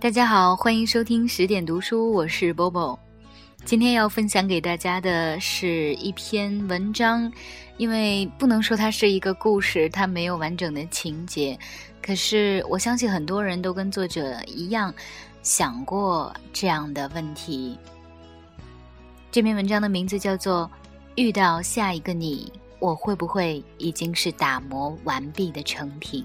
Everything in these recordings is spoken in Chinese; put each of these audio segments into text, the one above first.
大家好，欢迎收听十点读书，我是 Bobo。今天要分享给大家的是一篇文章，因为不能说它是一个故事，它没有完整的情节。可是我相信很多人都跟作者一样想过这样的问题。这篇文章的名字叫做《遇到下一个你》。我会不会已经是打磨完毕的成品？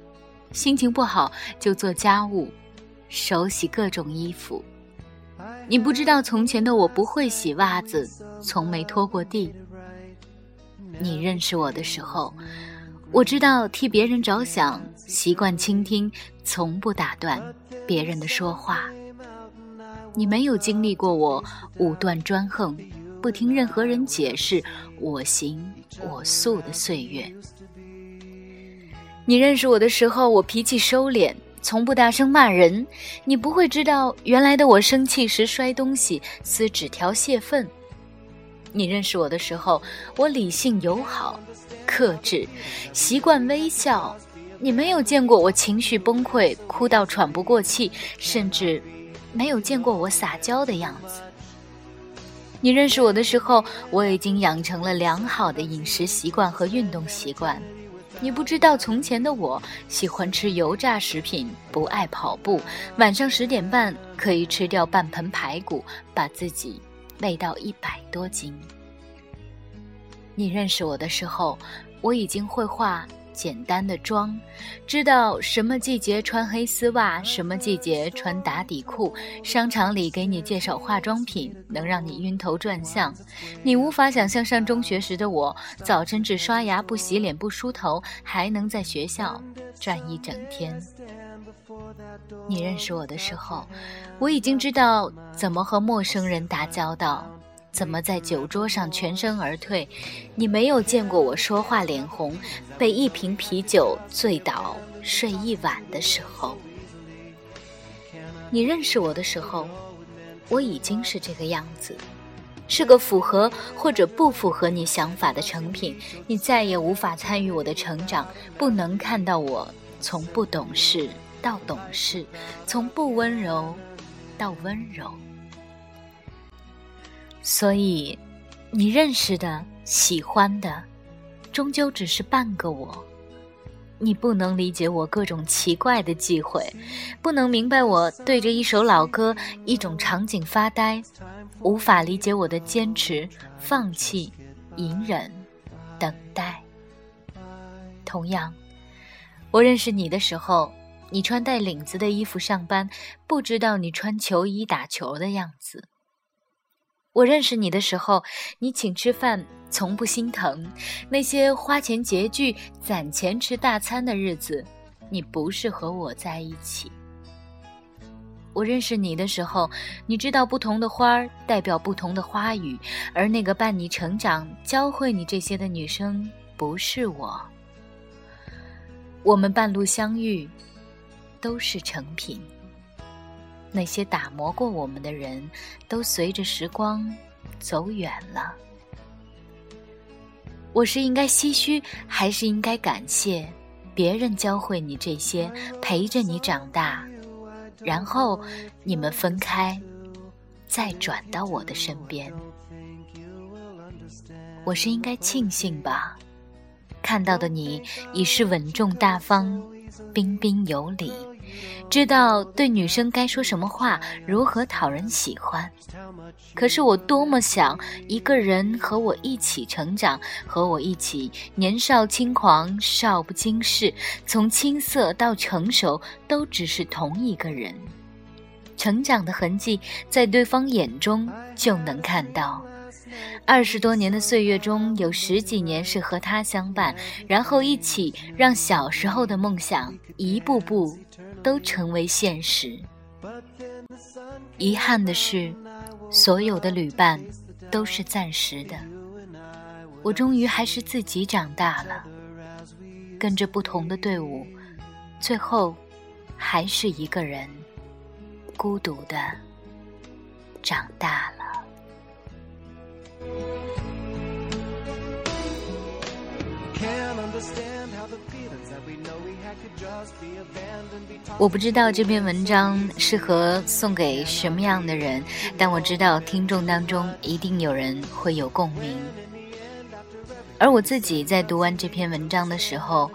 心情不好就做家务，手洗各种衣服。你不知道从前的我不会洗袜子，从没拖过地。你认识我的时候，我知道替别人着想，习惯倾听，从不打断别人的说话。你没有经历过我武断专横、不听任何人解释、我行我素的岁月。你认识我的时候，我脾气收敛，从不大声骂人。你不会知道，原来的我生气时摔东西、撕纸条泄愤。你认识我的时候，我理性友好、克制，习惯微笑。你没有见过我情绪崩溃、哭到喘不过气，甚至。没有见过我撒娇的样子。你认识我的时候，我已经养成了良好的饮食习惯和运动习惯。你不知道从前的我喜欢吃油炸食品，不爱跑步，晚上十点半可以吃掉半盆排骨，把自己累到一百多斤。你认识我的时候，我已经会画。简单的妆，知道什么季节穿黑丝袜，什么季节穿打底裤。商场里给你介绍化妆品，能让你晕头转向。你无法想象上中学时的我，早晨只刷牙不洗脸不梳头，还能在学校转一整天。你认识我的时候，我已经知道怎么和陌生人打交道。怎么在酒桌上全身而退？你没有见过我说话脸红，被一瓶啤酒醉倒睡一晚的时候。你认识我的时候，我已经是这个样子，是个符合或者不符合你想法的成品。你再也无法参与我的成长，不能看到我从不懂事到懂事，从不温柔到温柔。所以，你认识的、喜欢的，终究只是半个我。你不能理解我各种奇怪的忌讳，不能明白我对着一首老歌、一种场景发呆，无法理解我的坚持、放弃、隐忍、等待。同样，我认识你的时候，你穿带领子的衣服上班，不知道你穿球衣打球的样子。我认识你的时候，你请吃饭从不心疼；那些花钱拮据、攒钱吃大餐的日子，你不是和我在一起。我认识你的时候，你知道不同的花儿代表不同的花语，而那个伴你成长、教会你这些的女生不是我。我们半路相遇，都是成品。那些打磨过我们的人，都随着时光走远了。我是应该唏嘘，还是应该感谢别人教会你这些，陪着你长大，然后你们分开，再转到我的身边？我是应该庆幸吧，看到的你已是稳重大方，彬彬有礼。知道对女生该说什么话，如何讨人喜欢。可是我多么想一个人和我一起成长，和我一起年少轻狂，少不经事，从青涩到成熟，都只是同一个人。成长的痕迹在对方眼中就能看到，二十多年的岁月中，有十几年是和他相伴，然后一起让小时候的梦想一步步都成为现实。遗憾的是，所有的旅伴都是暂时的。我终于还是自己长大了，跟着不同的队伍，最后还是一个人，孤独的长大了。我不知道这篇文章适合送给什么样的人，但我知道听众当中一定有人会有共鸣。而我自己在读完这篇文章的时候，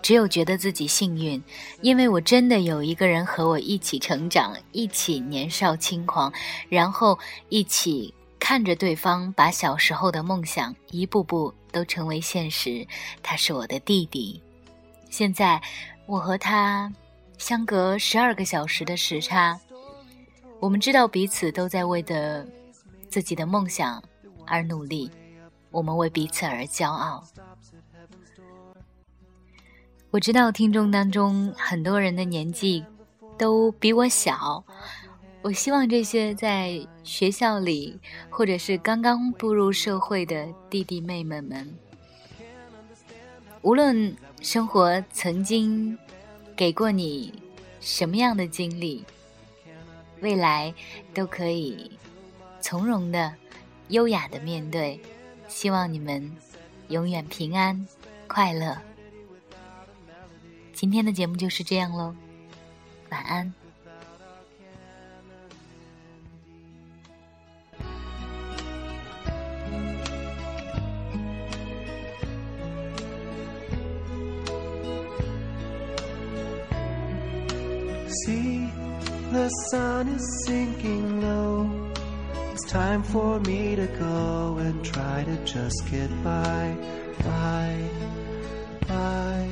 只有觉得自己幸运，因为我真的有一个人和我一起成长，一起年少轻狂，然后一起看着对方把小时候的梦想一步步都成为现实。他是我的弟弟，现在我和他相隔十二个小时的时差，我们知道彼此都在为的自己的梦想而努力。我们为彼此而骄傲。我知道听众当中很多人的年纪都比我小，我希望这些在学校里或者是刚刚步入社会的弟弟妹妹们，无论生活曾经给过你什么样的经历，未来都可以从容的、优雅的面对。希望你们永远平安快乐。今天的节目就是这样喽，晚安。See, the sun is sinking low. It's time for me to go and try to just get by, by, by.